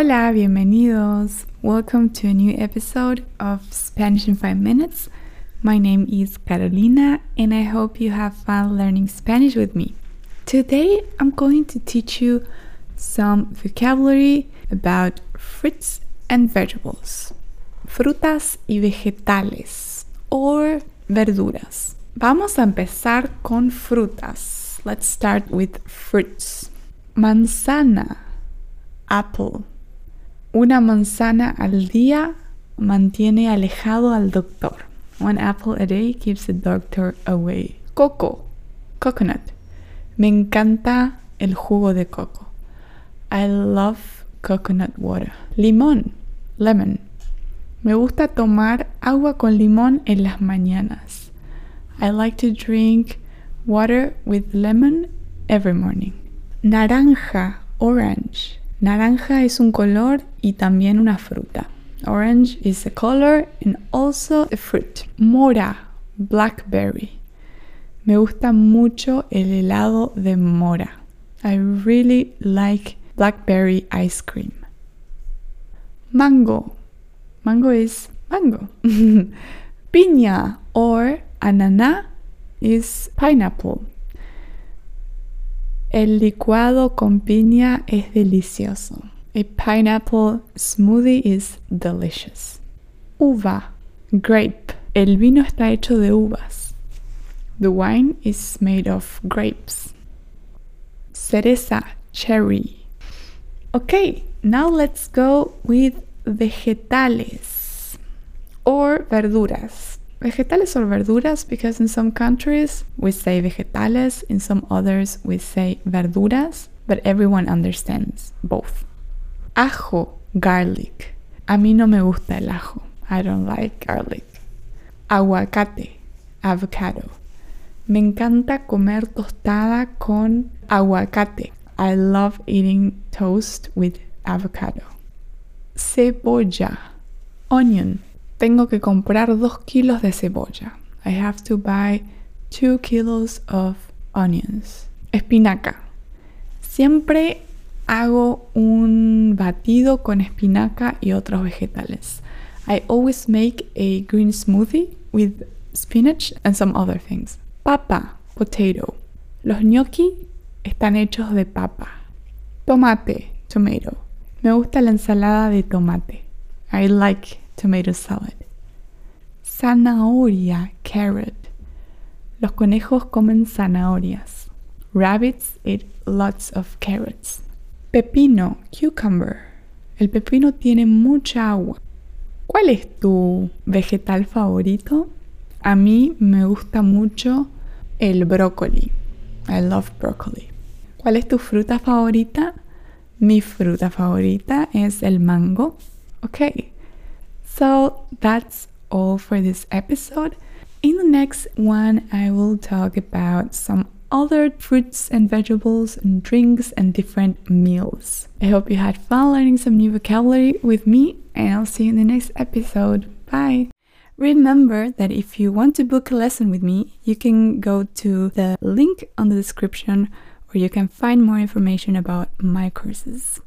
Hola, bienvenidos. Welcome to a new episode of Spanish in 5 Minutes. My name is Carolina and I hope you have fun learning Spanish with me. Today I'm going to teach you some vocabulary about fruits and vegetables. Frutas y vegetales or verduras. Vamos a empezar con frutas. Let's start with fruits. Manzana, apple. Una manzana al día mantiene alejado al doctor. One apple a day keeps the doctor away. Coco, coconut. Me encanta el jugo de coco. I love coconut water. Limón, lemon. Me gusta tomar agua con limón en las mañanas. I like to drink water with lemon every morning. Naranja, orange. Naranja es un color y también una fruta. Orange is a color and also a fruit. Mora, blackberry. Me gusta mucho el helado de mora. I really like blackberry ice cream. Mango. Mango is mango. Piña or ananá is pineapple. El licuado con piña es delicioso. A pineapple smoothie is delicious. Uva, grape. El vino está hecho de uvas. The wine is made of grapes. Cereza, cherry. Okay, now let's go with vegetales or verduras. Vegetales or verduras because in some countries we say vegetales, in some others we say verduras, but everyone understands both. Ajo, garlic. A mí no me gusta el ajo. I don't like garlic. Aguacate, avocado. Me encanta comer tostada con aguacate. I love eating toast with avocado. Cebolla, onion. Tengo que comprar dos kilos de cebolla. I have to buy two kilos of onions. Espinaca. Siempre hago un batido con espinaca y otros vegetales. I always make a green smoothie with spinach and some other things. Papa, potato. Los gnocchi están hechos de papa. Tomate, tomato. Me gusta la ensalada de tomate. I like tomato salad. Zanahoria, carrot. Los conejos comen zanahorias. Rabbits eat lots of carrots. Pepino, cucumber. El pepino tiene mucha agua. ¿Cuál es tu vegetal favorito? A mí me gusta mucho el brócoli. I love broccoli. ¿Cuál es tu fruta favorita? Mi fruta favorita es el mango. Okay. So that's all for this episode. In the next one, I will talk about some other fruits and vegetables and drinks and different meals. I hope you had fun learning some new vocabulary with me, and I'll see you in the next episode. Bye! Remember that if you want to book a lesson with me, you can go to the link on the description where you can find more information about my courses.